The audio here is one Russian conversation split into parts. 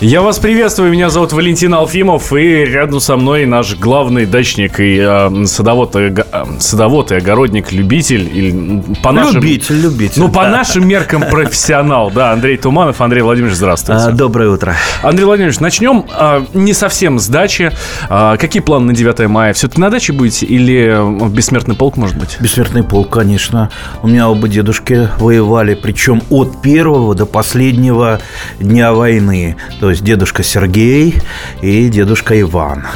Я вас приветствую, меня зовут Валентин Алфимов, и рядом со мной наш главный дачник и э, садовод, и, э, садовод и огородник, любитель, или по нашим... Любитель, любитель. Ну, по нашим меркам профессионал, да, Андрей Туманов. Андрей Владимирович, здравствуйте. А, доброе утро. Андрей Владимирович, начнем а, не совсем с дачи. А, какие планы на 9 мая? Все-таки на даче будете или в Бессмертный полк, может быть? Бессмертный полк, конечно. У меня оба дедушки воевали, причем от первого до последнего дня войны. То есть дедушка Сергей и дедушка Иван.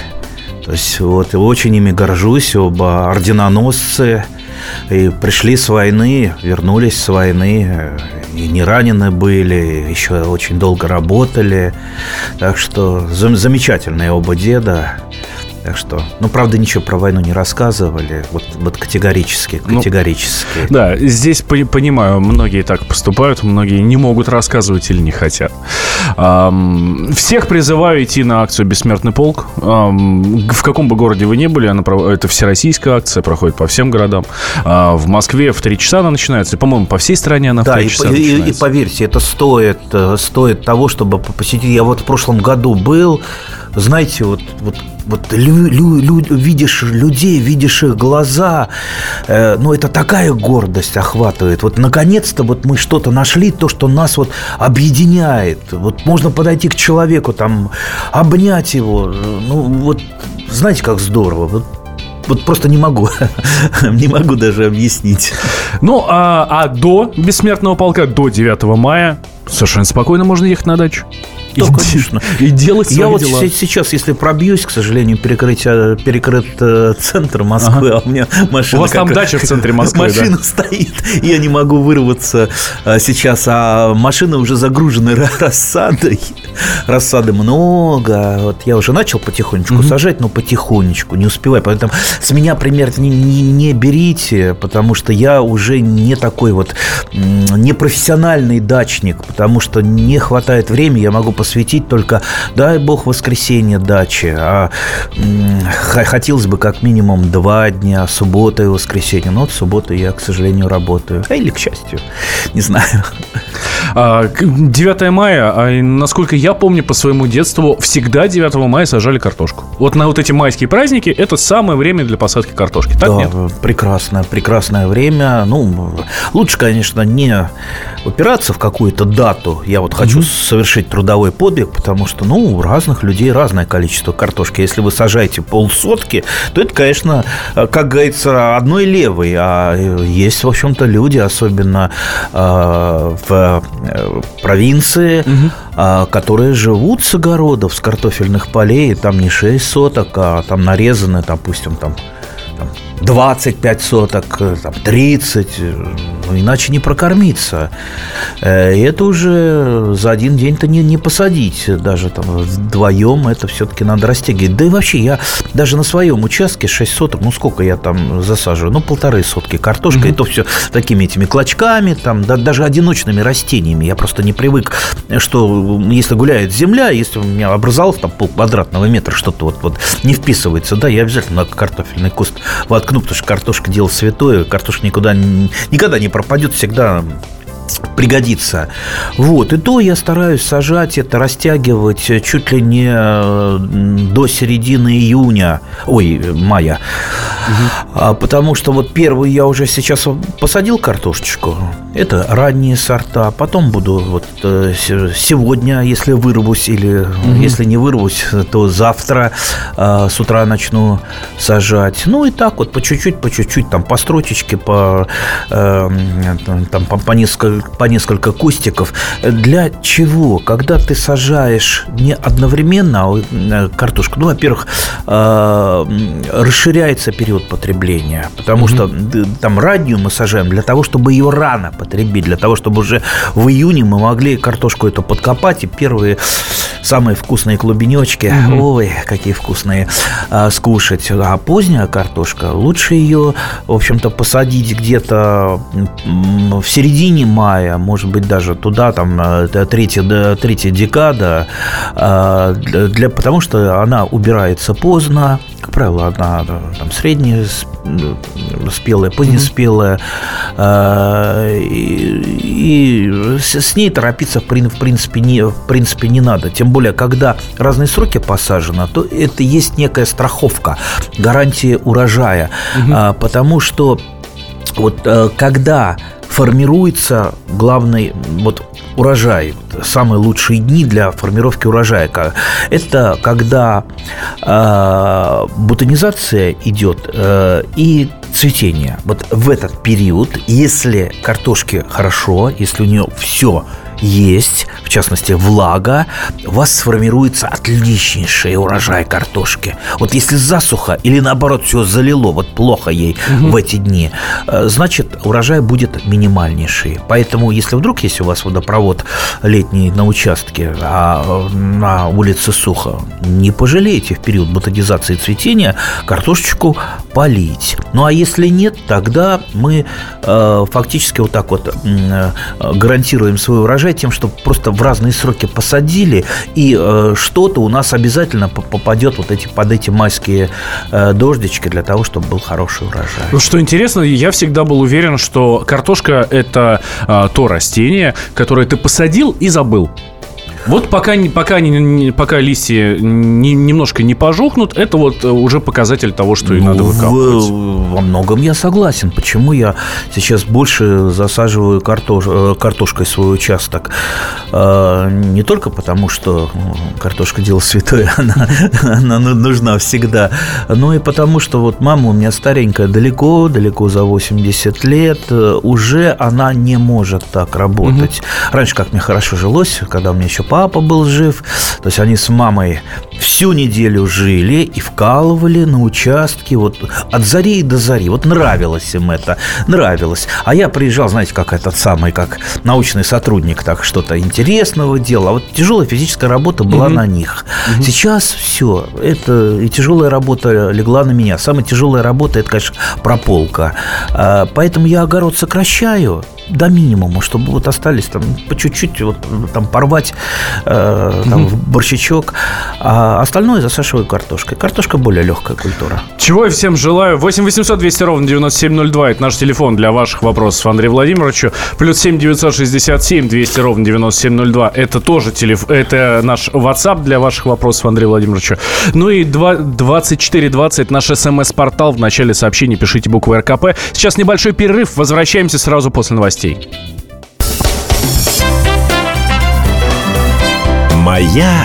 То есть вот очень ими горжусь, оба орденоносцы. И пришли с войны, вернулись с войны, и не ранены были, еще очень долго работали. Так что замечательные оба деда. Так что, ну, правда, ничего про войну не рассказывали. Вот, вот категорически, Ну, категорически. Да, здесь пони- понимаю, многие так поступают, многие не могут рассказывать или не хотят. Ам, всех призываю идти на акцию «Бессмертный полк». Ам, в каком бы городе вы ни были, она, это всероссийская акция, проходит по всем городам. А, в Москве в 3 часа она начинается, и, по-моему, по всей стране она в Да, 3 и, часа и- и- и начинается. поверьте, это стоит, э, стоит того, чтобы по- посетить. Я вот в прошлом году был, знаете, вот, вот, вот лю- лю- лю- видишь людей, видишь их глаза, э, ну это такая гордость охватывает. Вот наконец-то вот мы что-то нашли, то, что нас вот объединяет. Вот можно подойти к человеку, там, обнять его, ну вот, знаете, как здорово. Вот, вот просто не могу, не могу даже объяснить. Ну, а, а до «Бессмертного полка», до 9 мая, совершенно спокойно можно ехать на дачу. Да, конечно. И делать свои Я вот дела. се- сейчас, если пробьюсь, к сожалению, перекрыть, перекрыт э, центр Москвы, а у меня машина... У вас там дача в центре Москвы, да? Машина стоит, и я не могу вырваться а, сейчас, а машина уже загружена ра- рассадой. Рассады много. Вот я уже начал потихонечку сажать, но потихонечку, не успеваю. Поэтому с меня пример не, не- не берите, потому что я уже не такой вот непрофессиональный дачник, потому что не хватает времени, я могу посвятить только, дай бог, воскресенье дачи, а хотелось бы как минимум два дня, суббота и воскресенье, но вот в субботу я, к сожалению, работаю. А Или к счастью, не знаю. А, к- 9 мая, а, насколько я помню по своему детству, всегда 9 мая сажали картошку. Вот на вот эти майские праздники это самое время для посадки картошки. Так да, нет? прекрасное, прекрасное время. Ну, лучше, конечно, не упираться в какую-то дату. Я вот хочу совершить трудовой подвиг, потому что, ну, у разных людей разное количество картошки. Если вы сажаете полсотки, то это, конечно, как говорится, одной левой. А есть, в общем-то, люди, особенно э, в э, провинции, а, которые живут с огородов, с картофельных полей, там не 6 соток, а там нарезаны, допустим, там, там 25 соток, э, там 30, э, ну, иначе не прокормиться. Э, И это уже за один день-то не, не посадить, даже там вдвоем это все-таки надо растягивать. Да и вообще, я даже на своем участке 6 соток, ну сколько я там засаживаю, ну полторы сотки картошка, и то все такими этими клочками, там, да, даже одиночными растениями. Я просто не привык, что если гуляет земля, если у меня образовалось там пол квадратного метра, что-то вот, вот не вписывается, да, я обязательно на картофельный куст воткну, потому что картошка дело святое, картошка никуда, никогда не пропадет, всегда пригодится. Вот, и то я стараюсь сажать это, растягивать чуть ли не э, до середины июня, ой, мая. А, потому что вот первый я уже сейчас посадил картошечку. Это ранние сорта. Потом буду вот э, се- сегодня, если вырвусь, или если не вырвусь, то завтра э, с утра начну сажать. Ну и так вот по чуть-чуть, по чуть-чуть, там по строчечке, по, там, по, по несколько, по несколько кустиков. Для чего? Когда ты сажаешь не одновременно а, э, картошку, ну, во-первых, э, расширяется период потребления, потому что там раннюю мы сажаем для того, чтобы ее рано потребить, для того, чтобы уже в июне мы могли картошку эту подкопать и первые самые вкусные клубенечки, ой, какие вкусные, а, скушать. А поздняя картошка, лучше ее, в общем-то, посадить где-то в середине мая, может быть, даже туда, там, третья, третья декада, а, для, потому что она убирается поздно, как правило, она там средне спелая, позднеспелая. И, и с ней торопиться в принципе, не, в принципе не надо. Тем более, когда разные сроки посажены, то это есть некая страховка, гарантия урожая. Угу. Потому что вот э, когда формируется главный вот урожай, самые лучшие дни для формировки урожая. Это когда э, бутонизация идет э, и цветение. Вот в этот период, если картошке хорошо, если у нее все есть, в частности, влага, у вас сформируется отличнейший урожай картошки. Вот если засуха или наоборот все залило, вот плохо ей угу. в эти дни, э, значит, урожай будет минимальнейший. Поэтому, если вдруг есть у вас водопровод летний на участке, а э, на улице сухо, не пожалейте в период бутонизации и цветения картошечку полить. Ну а если нет, тогда мы э, фактически вот так вот э, гарантируем свой урожай тем, что просто в разные сроки посадили, и э, что-то у нас обязательно попадет вот эти, под эти майские э, дождички для того, чтобы был хороший урожай. Ну, что интересно, я всегда был уверен, что картошка – это э, то растение, которое ты посадил и забыл. Вот пока, пока, пока листья немножко не пожухнут, это вот э, уже показатель того, что и ну, надо выкапывать. Во многом я согласен. Почему я сейчас больше засаживаю картош, э, картошкой свой участок? А, не только потому, что картошка дело святое, она, она нужна всегда, но и потому, что вот мама у меня старенькая, далеко, далеко за 80 лет, э, уже она не может так работать. Угу. Раньше как мне хорошо жилось, когда у меня еще папа был жив. То есть они с мамой всю неделю жили и вкалывали на участке вот от зари до зари. Вот нравилось им это, нравилось. А я приезжал, знаете, как этот самый, как научный сотрудник, так что-то интересного делал. А вот тяжелая физическая работа была угу. на них. Угу. Сейчас все, это и тяжелая работа легла на меня. Самая тяжелая работа, это, конечно, прополка. А, поэтому я огород сокращаю, до минимума, чтобы вот остались там по чуть-чуть вот там порвать э, там, угу. борщичок, а остальное засашиваю картошкой. Картошка более легкая культура. Чего я всем желаю. 8 800 200 ровно 9702 это наш телефон для ваших вопросов Андрею Владимировичу. Плюс 7 967 200 ровно 9702 это тоже телефон, это наш WhatsApp для ваших вопросов Андрею Владимировичу. Ну и 2420 наш смс-портал. В начале сообщения пишите букву РКП. Сейчас небольшой перерыв. Возвращаемся сразу после новостей новостей. Моя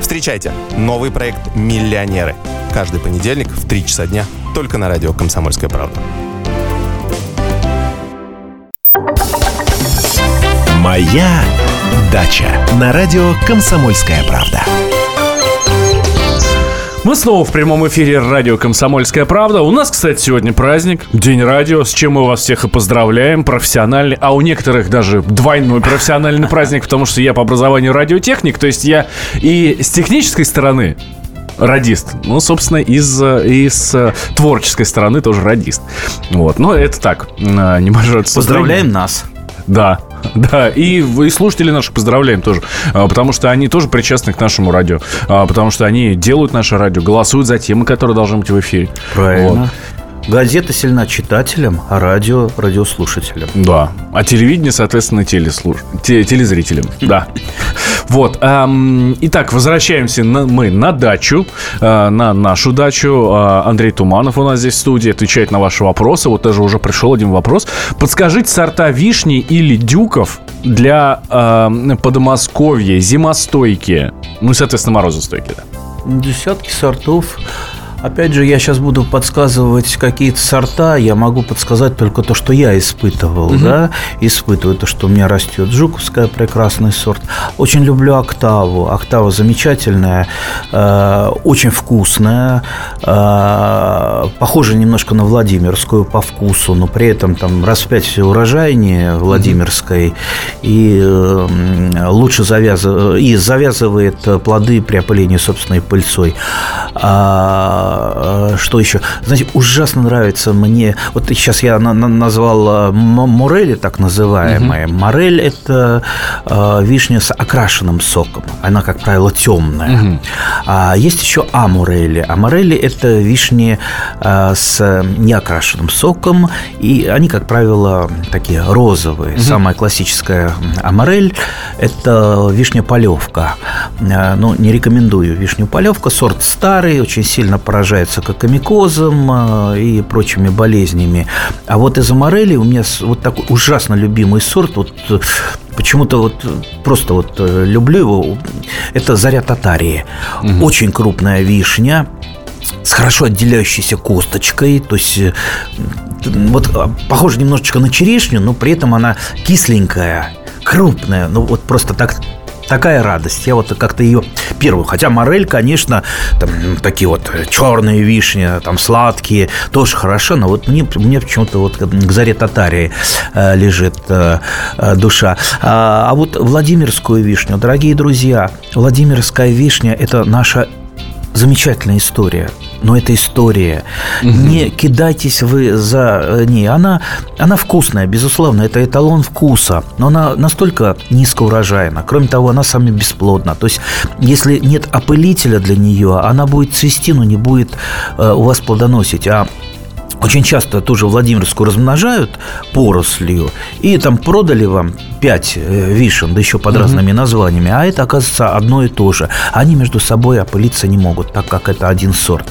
Встречайте новый проект «Миллионеры». Каждый понедельник в 3 часа дня только на радио «Комсомольская правда». Моя дача на радио «Комсомольская правда». Мы снова в прямом эфире радио «Комсомольская правда». У нас, кстати, сегодня праздник, День радио, с чем мы вас всех и поздравляем. Профессиональный, а у некоторых даже двойной профессиональный праздник, потому что я по образованию радиотехник, то есть я и с технической стороны радист. Ну, собственно, из, из творческой стороны тоже радист. Вот, но это так, небольшое Поздравляем нас. Да, да, и, и слушатели наших поздравляем тоже, а, потому что они тоже причастны к нашему радио, а, потому что они делают наше радио, голосуют за темы, которые должны быть в эфире. Правильно. Вот. Газета сильна читателям, а радио – радиослушателям. Да. А телевидение, соответственно, телеслуш... телезрителям. Да. Вот. Итак, возвращаемся мы на дачу, а, на нашу дачу. А, Андрей Туманов у нас здесь в студии отвечает на ваши вопросы. Вот даже уже пришел один вопрос. Подскажите сорта вишни или дюков для Подмосковья, зимостойкие, ну, соответственно, морозостойкие, да? Десятки сортов Опять же, я сейчас буду подсказывать какие-то сорта. Я могу подсказать только то, что я испытывал, угу. да, испытываю то, что у меня растет. Жуковская прекрасный сорт. Очень люблю октаву. Октава замечательная, э, очень вкусная, э, похожа немножко на Владимирскую по вкусу, но при этом там раз в пять все урожайнее Владимирской и э, лучше завязывает, и завязывает плоды при опылении собственной пыльцой. А, что еще? Знаете, ужасно нравится мне. Вот сейчас я на, на, назвал морели, так называемая. Угу. Морель это вишня с окрашенным соком. Она, как правило, темная. Угу. А есть еще амурели. Амурели это вишни с неокрашенным соком, и они, как правило, такие розовые. Угу. Самая классическая аморель – это вишня-полевка. Ну, не рекомендую вишню-полевка. Сорт старый, очень сильно поражается кокомикозом э, и прочими болезнями. А вот из аморели у меня вот такой ужасно любимый сорт. Вот э, почему-то вот просто вот люблю его. Это заря татарии. Угу. Очень крупная вишня с хорошо отделяющейся косточкой, то есть вот похоже немножечко на черешню, но при этом она кисленькая, крупная, ну вот просто так такая радость. Я вот как-то ее первую. Хотя морель, конечно, там такие вот черные вишни, там сладкие, тоже хорошо, но вот мне, мне почему-то вот к заре татарии э, лежит э, э, душа. А, а вот Владимирскую вишню, дорогие друзья, Владимирская вишня – это наша замечательная история но это история. Угу. Не кидайтесь вы за э, ней. Она, она вкусная, безусловно, это эталон вкуса, но она настолько низкоурожайна. Кроме того, она сами бесплодна. То есть, если нет опылителя для нее, она будет цвести, но не будет э, у вас плодоносить. А очень часто тоже Владимирскую размножают порослью, и там продали вам 5 э, вишен, да еще под угу. разными названиями, а это, оказывается, одно и то же. Они между собой опылиться не могут, так как это один сорт.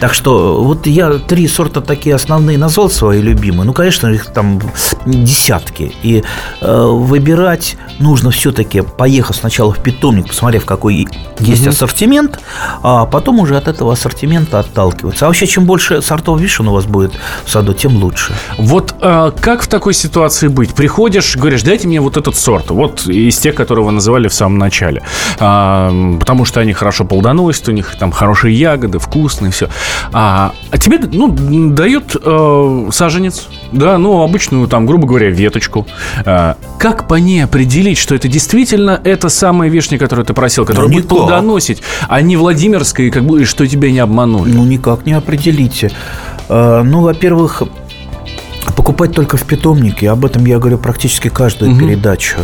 Так что вот я три сорта такие основные назвал свои любимые. Ну, конечно, их там десятки. И э, выбирать нужно все-таки, поехав сначала в питомник, посмотрев, какой есть угу. ассортимент, а потом уже от этого ассортимента отталкиваться. А вообще, чем больше сортов вишен у вас будет в саду, тем лучше. Вот э, как в такой ситуации быть? Приходишь, говоришь, дайте мне вот этот сорт, вот из тех, которые вы называли в самом начале. А, потому что они хорошо плодоносят, у них там хорошие ягоды, вкусные, все. А, а тебе, ну, дают э, саженец, да, ну, обычную, там, грубо говоря, веточку. А, как по ней определить, что это действительно эта самая вишня, которую ты просил, которая ну, будет плодоносить, а не Владимирская, как бы, что тебя не обманули? Ну, никак не определите. А, ну, во-первых, Покупать только в питомнике, об этом я говорю практически каждую угу. передачу.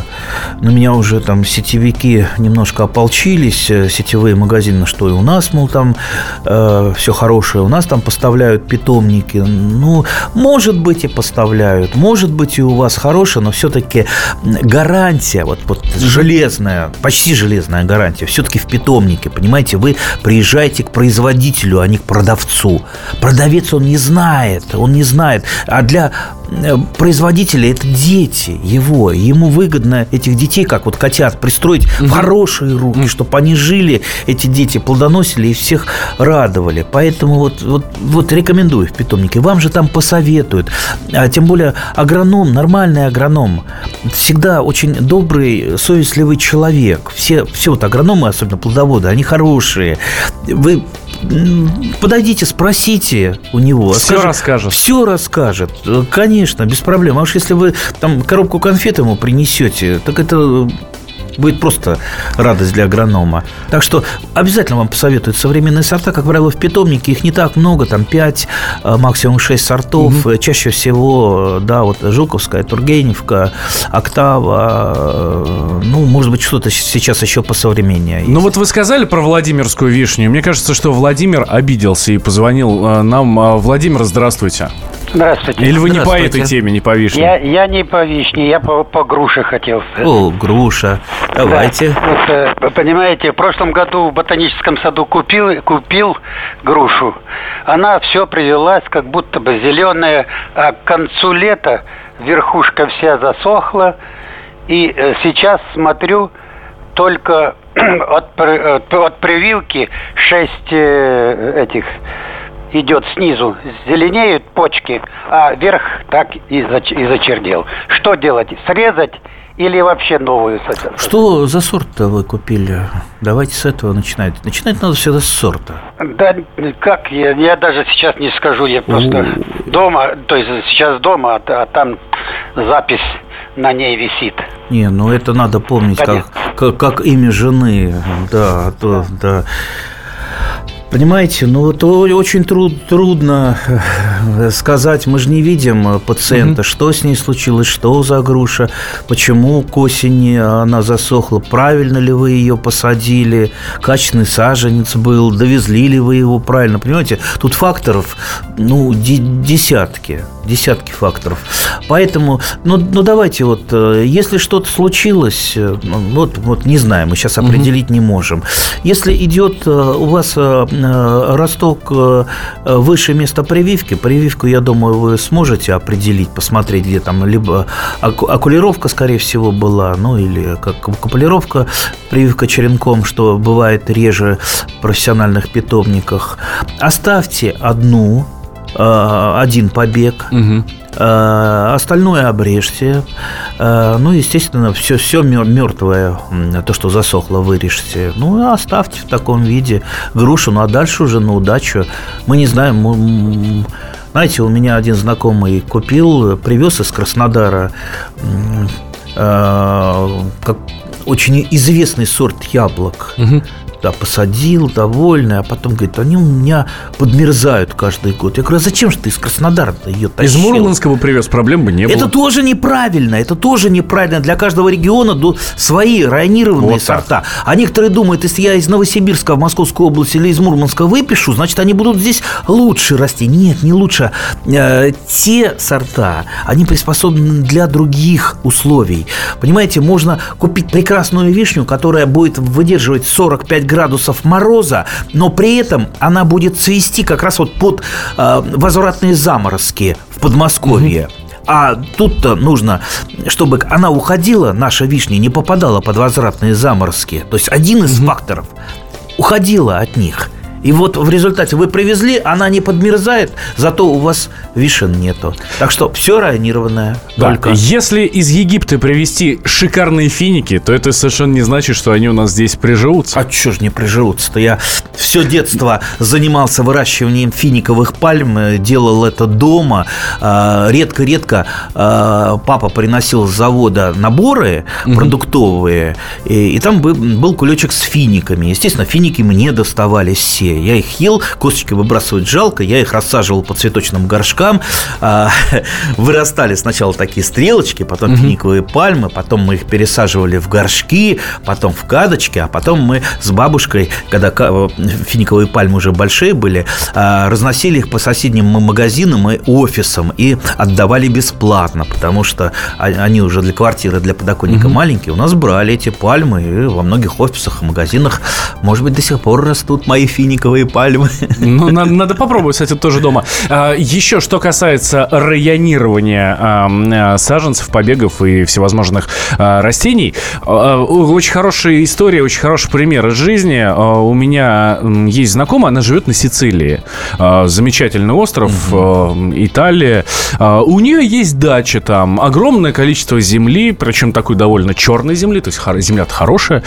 На меня уже там сетевики немножко ополчились, э, сетевые магазины, что и у нас, мол, там э, все хорошее, у нас там поставляют питомники. Ну, может быть и поставляют, может быть и у вас хорошее, но все-таки гарантия, вот, вот железная, почти железная гарантия, все-таки в питомнике, понимаете, вы приезжаете к производителю, а не к продавцу. Продавец он не знает, он не знает, а для Э, производители это дети его. Ему выгодно этих детей, как вот котят, пристроить угу. в хорошие руки, угу. чтобы они жили, эти дети плодоносили и всех радовали. Поэтому вот, вот, вот рекомендую в питомнике. Вам же там посоветуют. А тем более агроном, нормальный агроном, всегда очень добрый, совестливый человек. Все, все вот агрономы, особенно плодоводы, они хорошие. Вы подойдите, спросите у него. Все скажет, расскажет. Все расскажет. Конечно, без проблем. А уж если вы там коробку конфет ему принесете, так это будет просто радость для агронома. Так что обязательно вам посоветуют современные сорта. Как правило, в питомнике их не так много, там 5, а, максимум 6 сортов. Угу. Чаще всего, да, вот Жуковская, Тургеневка, Октава, ну, может быть, что-то сейчас еще посовременнее. Ну, вот вы сказали про Владимирскую вишню. Мне кажется, что Владимир обиделся и позвонил а, нам. Владимир, здравствуйте. Здравствуйте. Или вы не по этой теме, не по вишне? Я, я не по вишне, я по, по груше хотел. О, груша. Давайте. Да. Вот, э, понимаете, в прошлом году в ботаническом саду купил, купил грушу. Она все привелась, как будто бы зеленая, а к концу лета верхушка вся засохла. И э, сейчас смотрю, только от, от, от прививки 6 э, этих идет снизу, зеленеют почки, а верх так и, зач- и зачердел. Что делать? Срезать или вообще новую сажать? Что за сорт-то вы купили? Давайте с этого начинать. Начинать надо всегда с сорта. Да как, я, я даже сейчас не скажу, я просто дома, то есть сейчас дома, а, а там запись на ней висит. Не, ну это надо помнить, как, Понятно. как, как имя жены. Да, то, да. Понимаете, ну это очень труд- трудно э, сказать. Мы же не видим э, пациента, что с ней случилось, что за груша, почему к осени она засохла, правильно ли вы ее посадили, качественный саженец был, довезли ли вы его правильно. Понимаете, тут факторов, ну, де- десятки, десятки факторов. Поэтому, ну, ну давайте вот, э, если что-то случилось, э, вот, вот не знаю, мы сейчас определить не можем. Если идет э, у вас росток выше места прививки, прививку, я думаю, вы сможете определить, посмотреть, где там либо оку- окулировка, скорее всего, была, ну или как капулировка, прививка черенком, что бывает реже в профессиональных питомниках. Оставьте одну один побег. Э, Остальное обрежьте. Э, Ну, естественно, все, все мертвое, то, что засохло, вырежьте. Ну, и оставьте в таком виде грушу. Ну, а дальше уже на удачу. Мы не знаем, знаете, у меня один знакомый купил, привез из Краснодара э, как очень известный сорт яблок. Мгм. Да, посадил, довольный, а потом говорит, они у меня подмерзают каждый год. Я говорю, а зачем же ты из Краснодара-то ее Из тащил? Мурманска бы привез, проблем бы не было. Это тоже неправильно, это тоже неправильно. Для каждого региона свои районированные Вот так. сорта. А некоторые думают, если я из Новосибирска в Московскую область или из Мурманска выпишу, значит, они будут здесь лучше расти. Нет, не лучше. Э, те сорта, они приспособлены для других условий. Понимаете, можно купить прекрасную вишню, которая будет выдерживать 45 градусов мороза, но при этом она будет цвести как раз вот под э, возвратные заморозки в Подмосковье. А тут-то нужно, чтобы она уходила, наша вишня не попадала под возвратные заморозки. То есть один из факторов уходила от них. И вот в результате вы привезли, она не подмерзает, зато у вас вишен нету. Так что все районированное. Да, Только. Если из Египта привезти шикарные финики, то это совершенно не значит, что они у нас здесь приживутся. А чё ж не приживутся-то? Я все детство занимался выращиванием финиковых пальм, э, делал это дома. А, Редко-редко а, папа приносил с завода наборы продуктовые, и, там бы- был кулечек с финиками. Естественно, финики мне доставались все. Я их ел, косточки выбрасывать жалко, я их рассаживал по цветочным горшкам. А, Вырастали сначала такие стрелочки, потом финиковые пальмы, потом мы их пересаживали в горшки, потом в кадочки, а потом мы с бабушкой, когда ка- финиковые пальмы уже большие были, а, разносили их по соседним магазинам и офисам и отдавали бесплатно, потому что а- они уже для квартиры, для подоконника маленькие. У нас брали эти пальмы и во многих офисах и магазинах, может быть, до сих пор растут мои финиковые пальмы. Ну, надо, надо попробовать, кстати, тоже дома. А, еще, что касается районирования а, а, саженцев, побегов и всевозможных а, растений, а, очень хорошая история, очень хороший пример из жизни. У меня есть знакомая, она живет на Сицилии. Замечательный остров, Италия. У нее есть дача там, огромное количество земли, причем такой довольно черной земли, то есть земля-то хорошая.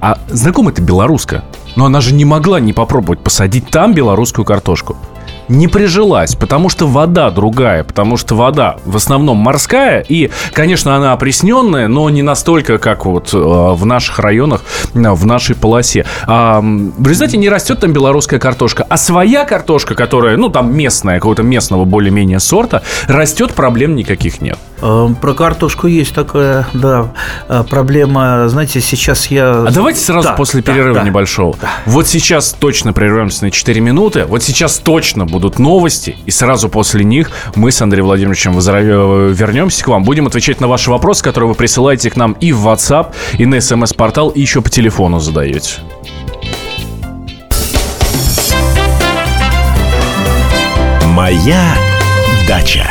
А знакомая-то белоруска. Но она же не могла не попробовать посадить там белорусскую картошку. Не прижилась, потому что вода другая, потому что вода в основном морская, и, конечно, она опресненная, но не настолько, как вот э, в наших районах, э, в нашей полосе. М, в результате не растет там белорусская картошка, а своя картошка, которая, ну, там местная, какого-то местного более-менее сорта, растет, проблем никаких нет. Э, Про картошку есть такая, да, э, проблема. Знаете, сейчас я... А давайте сразу Да, после да, перерыва да. небольшого. Вот сейчас точно прервемся на 4 минуты. Вот сейчас точно будут новости. И сразу после них мы с Андреем Владимировичем возра- вернемся к вам. Будем отвечать на ваши вопросы, которые вы присылаете к нам и в WhatsApp, и на смс-портал, и еще по телефону задаете. Моя дача.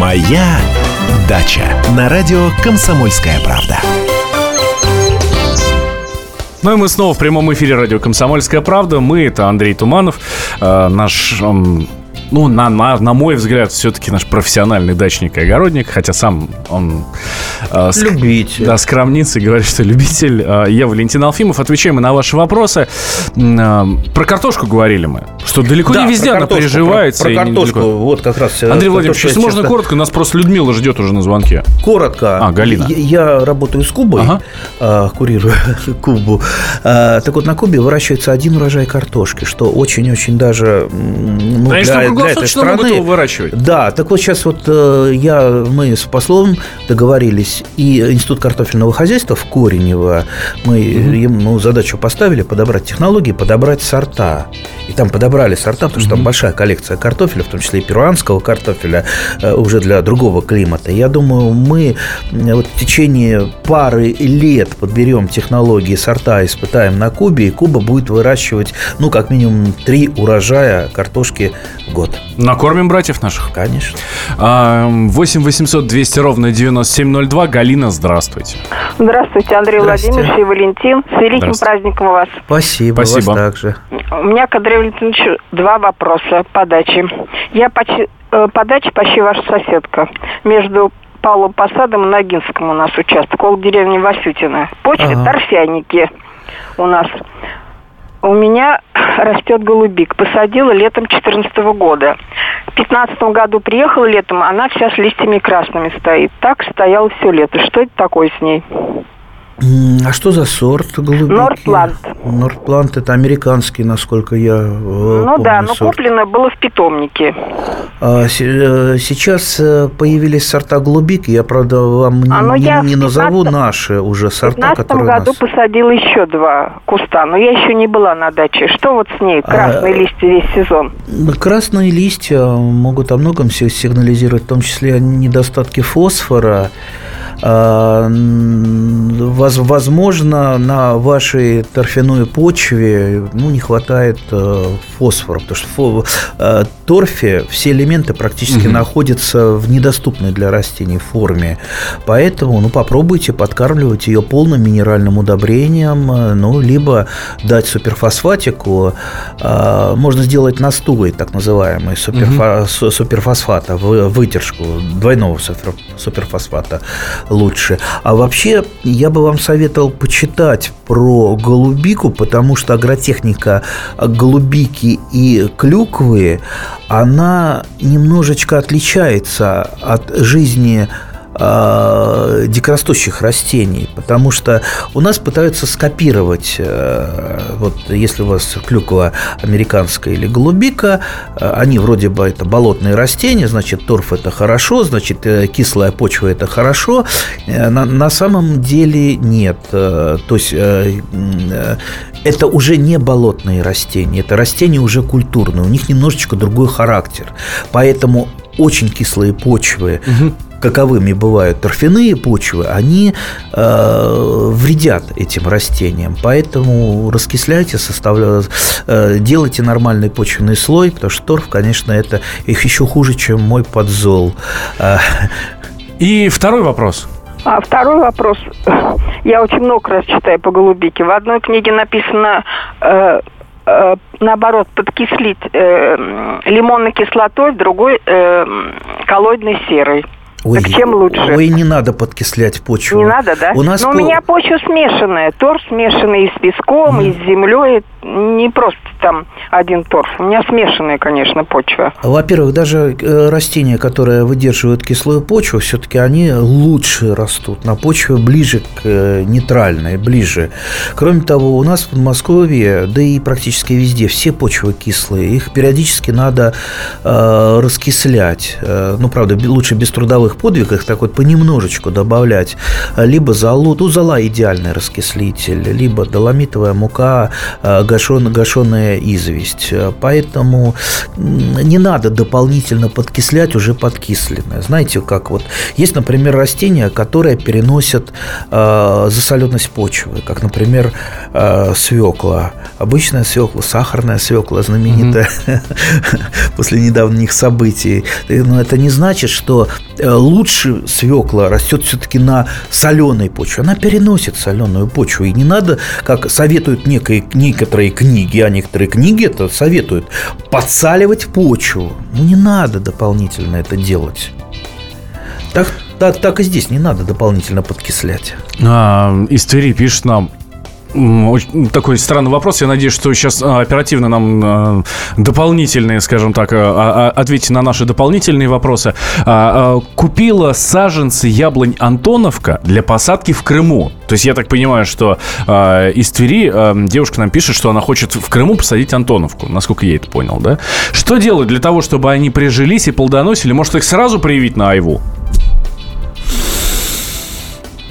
«Моя дача» на радио «Комсомольская правда». Ну и мы снова в прямом эфире радио «Комсомольская правда». Мы, это Андрей Туманов, э, наш ну, на, на, на мой взгляд, все-таки наш профессиональный дачник и огородник, хотя сам он... Э, любитель. Да, скромница и говорит, что любитель. Э, я Валентин Алфимов. Отвечаем мы на ваши вопросы. Э, про картошку говорили мы, что далеко да, не везде она приживается. Про, про картошку, вот как раз... Э, Андрей Владимирович, если можно коротко, нас просто Людмила ждет уже на звонке. Коротко. А, Галина. Я, я работаю с Кубой, ага. э, курирую Кубу. Э, так вот, на Кубе выращивается один урожай картошки, что очень-очень даже... Ну, а для, этой страны. его выращивать. Да, так вот сейчас вот э, я, мы с послом договорились, и Институт картофельного хозяйства в Коренево, мы угу. ему задачу поставили подобрать технологии, подобрать сорта. И там подобрали сорта, потому что там большая коллекция картофеля, в том числе и перуанского картофеля, э, уже для другого климата. Я думаю, мы вот в течение пары лет подберем технологии, сорта, испытаем на Кубе, и Куба будет выращивать, ну, как минимум, три урожая картошки в год. Накормим братьев наших? Конечно. 8 800 200 ровно 9702. Галина, здравствуйте. Здравствуйте, Андрей Владимирович и Валентин. С великим праздником вас. Спасибо, Спасибо. вас также. У меня к Андрею Валентиновичу два вопроса по даче. Я почти, э, по даче почти ваша соседка. Между Павлом Посадом и Ногинском у нас участок, около деревни Васютина. Почвы ага. торфяники у нас. У меня растет голубик. Посадила летом 2014 года. В 2015 году приехала летом, она вся с листьями красными стоит. Так стояла все лето. Что это такое с ней? А что за сорт голубики? Нордплант. Нордплант это американский, насколько я э, Ну помню, да, но сорт. куплено было в питомнике. А, э, сейчас э, появились сорта голубики. Я, правда, вам а, ну, не, я не назову наши уже сорта, которые В 2015 году нас... посадила еще два куста, но я еще не была на даче. Что вот с ней? Красные а, листья весь сезон. Красные листья могут о многом сигнализировать, в том числе о недостатке фосфора. А, возможно, на вашей торфяной почве ну, не хватает э, фосфора, потому что в э, торфе все элементы практически угу. находятся в недоступной для растений форме. Поэтому ну, попробуйте подкармливать ее полным минеральным удобрением, э, ну, либо дать суперфосфатику. А, можно сделать настой, так называемый, суперфа- угу. суперфосфата, выдержку двойного суперфосфата лучше. А вообще, я бы вам советовал почитать про голубику, потому что агротехника голубики и клюквы, она немножечко отличается от жизни э, дикорастущих растений, потому что у нас пытаются скопировать, э, вот если у вас клюква американская или голубика, э, они вроде бы это болотные растения, значит, торф это хорошо, значит, э, кислая почва это хорошо, э, на, на самом деле нет, э, то есть э, э, это уже не болотные растения, это растения уже культурные, у них немножечко другой характер, поэтому очень кислые почвы, угу каковыми бывают торфяные почвы, они э, вредят этим растениям. Поэтому раскисляйте, составля... э, делайте нормальный почвенный слой, потому что торф, конечно, это их еще хуже, чем мой подзол. Э, И второй вопрос. А второй вопрос. Я очень много раз читаю по голубике. В одной книге написано э, э, наоборот подкислить э, лимонной кислотой, в другой э, коллоидной серой. Ой, так чем лучше? Ой, не надо подкислять почву. Не надо, да? У нас Но по... у меня почва смешанная. Торф смешанный и с песком, mm. и с землей. Не просто там один торф. У меня смешанная, конечно, почва. Во-первых, даже э, растения, которые выдерживают кислую почву, все-таки они лучше растут на почве ближе к э, нейтральной, ближе. Кроме того, у нас в Подмосковье, да и практически везде, все почвы кислые. Их периодически надо э, раскислять. Э, ну, правда, лучше без трудовых подвигов, так вот понемножечку добавлять. Либо золу, ну, зола идеальный раскислитель, либо доломитовая мука, э, гашен, гашеная известь. Поэтому не надо дополнительно подкислять уже подкисленное. Знаете, как вот есть, например, растения, которые переносят э, засоленность почвы, как, например, э, свекла. Обычная свекла, сахарная свекла, знаменитая mm-hmm. после недавних событий. Но это не значит, что э, лучше свекла растет все-таки на соленой почве. Она переносит соленую почву. И не надо, как советуют некие, некоторые книги, а некоторые книги это советуют, подсаливать почву. Ну, не надо дополнительно это делать. Так, так, так и здесь не надо дополнительно подкислять. А, из Твери пишет нам такой странный вопрос. Я надеюсь, что сейчас а, оперативно нам а, дополнительные, скажем так, а, ответите на наши дополнительные вопросы. Купила саженцы яблонь Антоновка для посадки в Крыму. То есть я так понимаю, что из Твери девушка нам пишет, что она хочет в Крыму посадить Антоновку, насколько я это понял, да? Что делать для того, чтобы они прижились и плодоносили? Может, их сразу проявить на Айву?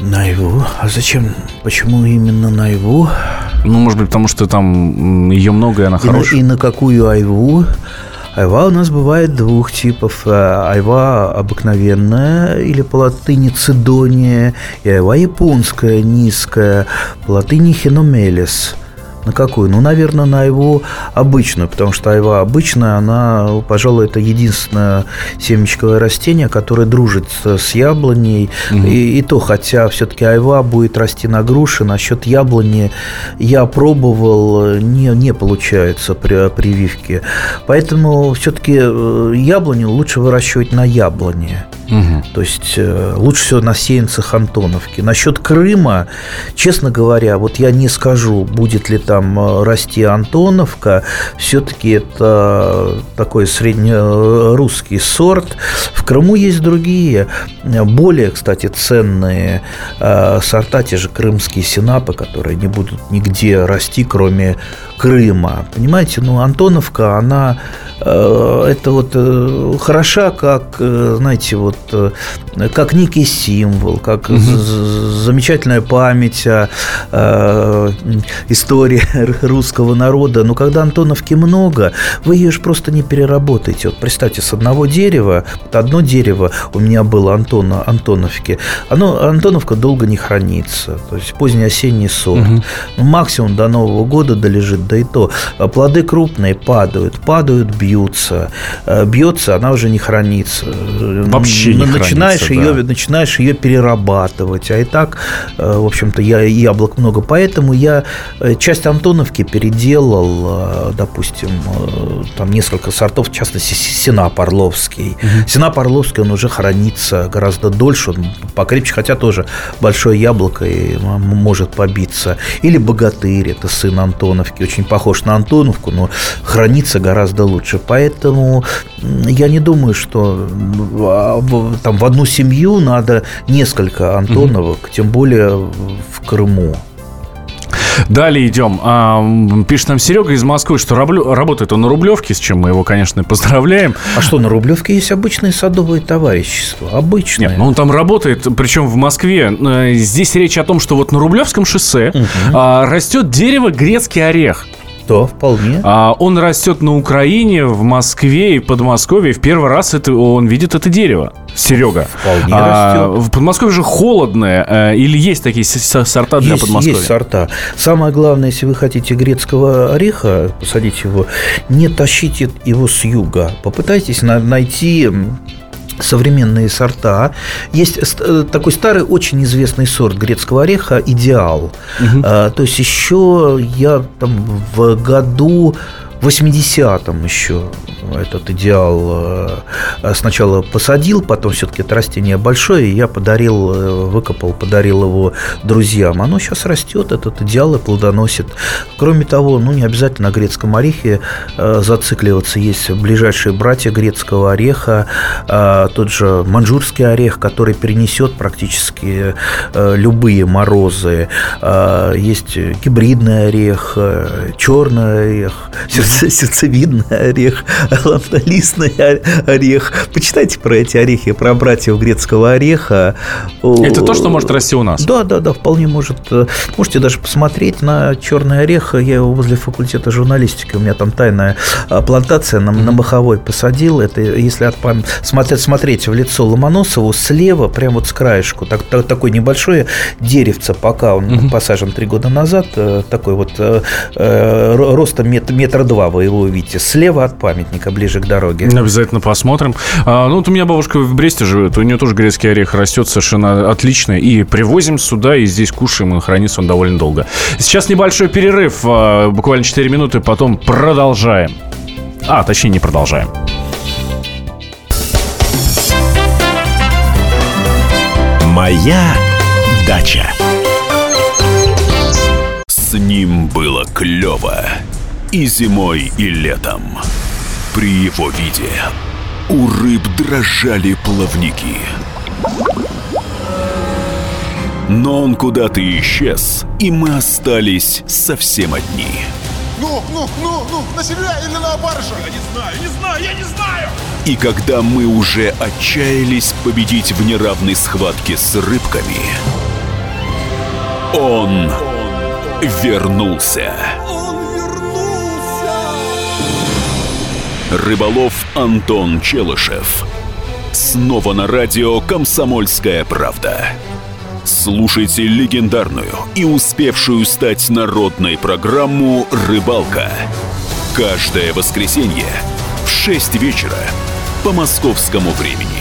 Наиву? А зачем? Почему именно наиву? Ну, может быть, потому что там ее много, и она хорошая. И на, и на какую айву? Айва у нас бывает двух типов. Э, айва обыкновенная или по латыни цидония, и айва японская низкая, по латыни хиномелис – на какую? Ну, наверное, на его обычную, потому что айва обычная, она, пожалуй, это единственное семечковое растение, которое дружит с яблоней. Угу. И, и то, хотя все-таки айва будет расти на груши, насчет яблони я пробовал, не, не получается при прививке. Поэтому все-таки э, яблоню лучше выращивать на яблоне. Угу. То есть э, лучше всего на сеянцах Антоновки. Насчет Крыма, честно говоря, вот я не скажу, будет ли там э, расти Антоновка. Все-таки это такой среднерусский сорт. В Крыму есть другие, более, кстати, ценные э, сорта, те же крымские синапы, которые не будут нигде расти, кроме Крыма. Понимаете, ну, Антоновка, она Э, это вот э, хороша, как, э, знаете, вот как некий символ, как угу. замечательная память о истории русского народа. Но когда Антоновки много, вы ее же просто не переработаете. Вот представьте, с одного дерева, вот одно дерево у меня было Антона, Антоновки, оно, Антоновка долго не хранится. То есть поздний осенний сорт. Угу. максимум до Нового года долежит, да и то. А плоды крупные падают, падают, бьют бьются. Э, бьется, она уже не хранится. Вообще не начинаешь хранится, ее, да. Начинаешь ее перерабатывать. А и так, э, в общем-то, я яблок много. Поэтому я э, часть Антоновки переделал, допустим, там несколько сортов, в частности, Сенап Орловский. Угу. Сенап Орловский, он уже хранится гораздо дольше, он покрепче, хотя тоже большое яблоко и может побиться. Или Богатырь, это сын Антоновки, очень похож на Антоновку, но хранится гораздо лучше. Поэтому я не думаю, что а, там в одну семью надо несколько Антоновок, угу. тем более в Крыму. Далее идем. А, пишет нам Серега из Москвы, что раблю, работает он на Рублевке, с чем мы его, конечно, поздравляем. А что, на Рублевке есть обычные садовые товарищества? Обычные. Нет, ну он там работает, причем в Москве. Э, здесь речь о том, что вот на Рублевском шоссе угу. растет дерево грецкий орех. Да, вполне. А, он растет на Украине, в Москве и Подмосковье. В первый раз это, он видит это дерево. Серега. Вполне а, растет. В Подмосковье же холодное. А, или есть такие сорта для есть, Подмосковья? Есть сорта. Самое главное, если вы хотите грецкого ореха, посадить его, не тащите его с юга. Попытайтесь найти современные сорта. Есть э, такой старый, очень известный сорт грецкого ореха «Идеал». Угу. То есть еще я там в году в 80-м еще этот идеал э, сначала посадил, потом все-таки это растение большое, и я подарил, э, выкопал, подарил его друзьям. Оно сейчас растет, этот идеал и плодоносит. Кроме того, ну не обязательно на грецком орехе э, зацикливаться. Есть ближайшие братья грецкого ореха, тот же манжурский орех, который перенесет практически любые морозы. Есть гибридный орех, черный орех, сердцевидный орех, ландолистный орех. Почитайте про эти орехи, про братьев грецкого ореха. Это то, что может расти у нас? Да, да, да, вполне может. Можете даже посмотреть на черный орех. Я его возле факультета журналистики, у меня там тайная а, плантация на, на Маховой посадил. Это если от пам... смотреть, смотреть в лицо Ломоносову, слева, прямо вот с краешку, так, так, такое небольшое деревце, пока он угу. посажен три года назад, э, такой вот э, э ростом метр, метра два вы его увидите. Слева от памятника, ближе к дороге. Обязательно посмотрим. А, ну, вот у меня бабушка в Бресте живет, у нее тоже грецкий орех растет совершенно отлично. И привозим сюда, и здесь кушаем, и хранится он довольно долго. Сейчас небольшой перерыв, а, буквально 4 минуты, потом продолжаем. А, точнее, не продолжаем. Моя дача. С ним было клево и зимой, и летом. При его виде у рыб дрожали плавники. Но он куда-то исчез, и мы остались совсем одни. Ну, ну, ну, ну, на себя или на барыша? Я не знаю, не знаю, я не знаю! И когда мы уже отчаялись победить в неравной схватке с рыбками, он вернулся. Рыболов Антон Челышев. Снова на радио «Комсомольская правда». Слушайте легендарную и успевшую стать народной программу «Рыбалка». Каждое воскресенье в 6 вечера по московскому времени.